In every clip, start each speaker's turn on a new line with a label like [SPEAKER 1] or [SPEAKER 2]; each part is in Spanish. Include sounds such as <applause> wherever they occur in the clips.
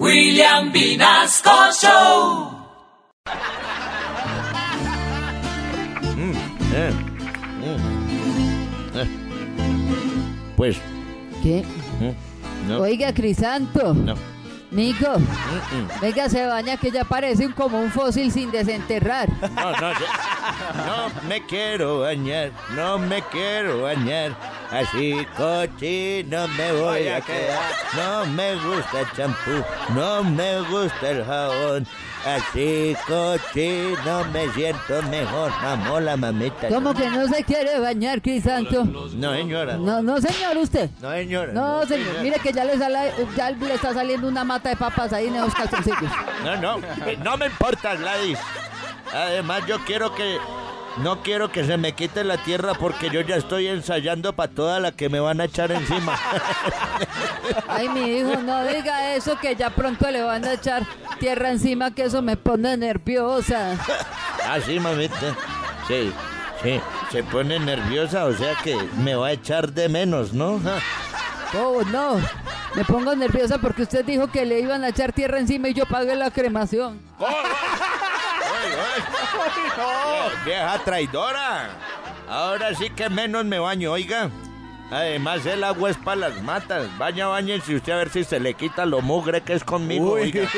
[SPEAKER 1] William Vinasco Show.
[SPEAKER 2] Eh, mm, eh. Pues,
[SPEAKER 3] ¿Qué?
[SPEAKER 2] mm, no,
[SPEAKER 3] Oiga, Crisanto.
[SPEAKER 2] no.
[SPEAKER 3] Nico,
[SPEAKER 2] mm, mm.
[SPEAKER 3] venga, se baña que ya parece como un fósil sin desenterrar.
[SPEAKER 2] No, no, no me quiero bañar, no me quiero bañar. Así cochino me voy a quedar. No me gusta el champú, no me gusta el jabón. Así cochino me siento mejor. Mamó la mamita.
[SPEAKER 3] ¿Cómo que no se quiere bañar, Crisanto?
[SPEAKER 2] No, señora.
[SPEAKER 3] No, no, señor, usted.
[SPEAKER 2] No, señora.
[SPEAKER 3] No, señor, mire que ya le, sale- ya le está saliendo una mata de papas ahí en esos calzoncillos.
[SPEAKER 2] No, no, eh, no me importa, Gladys. Además, yo quiero que. No quiero que se me quite la tierra porque yo ya estoy ensayando para toda la que me van a echar encima. <laughs>
[SPEAKER 3] Ay, mi hijo, no diga eso que ya pronto le van a echar tierra encima que eso me pone nerviosa. <laughs>
[SPEAKER 2] Así, mamita. Sí, sí. Se pone nerviosa, o sea que me va a echar de menos, ¿no? <laughs>
[SPEAKER 3] Oh, no. Me pongo nerviosa porque usted dijo que le iban a echar tierra encima y yo pagué la cremación.
[SPEAKER 2] Vie- <laughs> Vieja traidora. Ahora sí que menos me baño, oiga. Además, el agua es para las matas. Baña, bañense usted a ver si se le quita lo mugre que es conmigo. oiga.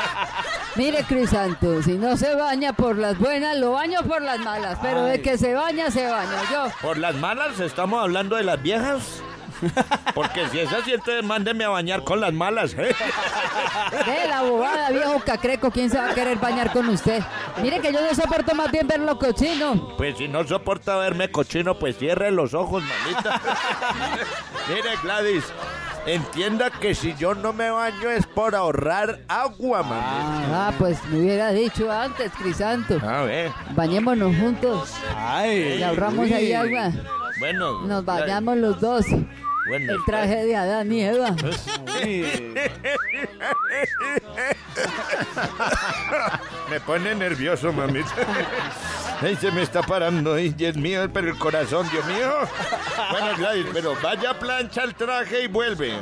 [SPEAKER 2] <laughs>
[SPEAKER 3] Mire, Crisanto, si no se baña por las buenas, lo baño por las malas. Pero de que se baña, se baña. Yo,
[SPEAKER 2] Por las malas estamos hablando de las viejas. <laughs> Porque si es así, entonces mándeme a bañar con las malas. ¿eh? <laughs>
[SPEAKER 3] de la bobada, viejo cacreco, ¿quién se va a querer bañar con usted? Mire que yo no soporto más bien verlo cochino.
[SPEAKER 2] Pues si no soporta verme cochino, pues cierre los ojos, mamita. <laughs> Mire, Gladys, entienda que si yo no me baño es por ahorrar agua, mamita.
[SPEAKER 3] Ah, pues me hubiera dicho antes, Crisanto.
[SPEAKER 2] A ver,
[SPEAKER 3] Bañémonos juntos.
[SPEAKER 4] Ay,
[SPEAKER 3] Le ahorramos
[SPEAKER 4] uy.
[SPEAKER 3] ahí agua.
[SPEAKER 2] bueno.
[SPEAKER 3] Nos bañamos los dos.
[SPEAKER 2] Bueno,
[SPEAKER 3] El traje de Adán y Eva.
[SPEAKER 2] Me pone nervioso, mamita. Ay, se me está parando, ay, Dios mío, pero el corazón, Dios mío. Bueno, Gladys, pero vaya plancha el traje y vuelve.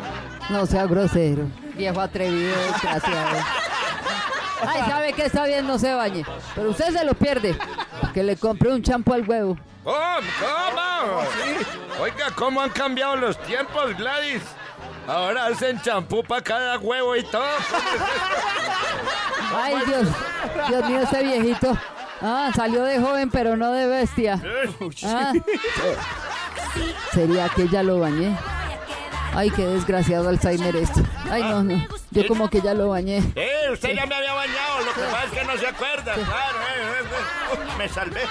[SPEAKER 3] No sea grosero. Viejo atrevido, desgraciado. Ay, sabe que está bien, no se bañe. Pero usted se lo pierde. Que le compré un champú al huevo.
[SPEAKER 2] ¿Cómo? ¿Cómo? Oiga, ¿cómo han cambiado los tiempos, Gladys? Ahora hacen champú para cada huevo y todo.
[SPEAKER 3] Ay, Dios. Dios mío, ese viejito. Ah, salió de joven, pero no de bestia. Ah, sería que ya lo bañé. Ay, qué desgraciado Alzheimer esto. Ay, no, no. Yo como que ya lo bañé.
[SPEAKER 2] Eh, usted ya me había bañado, lo que pasa es que no se acuerda. Claro, eh, eh, eh. me salvé.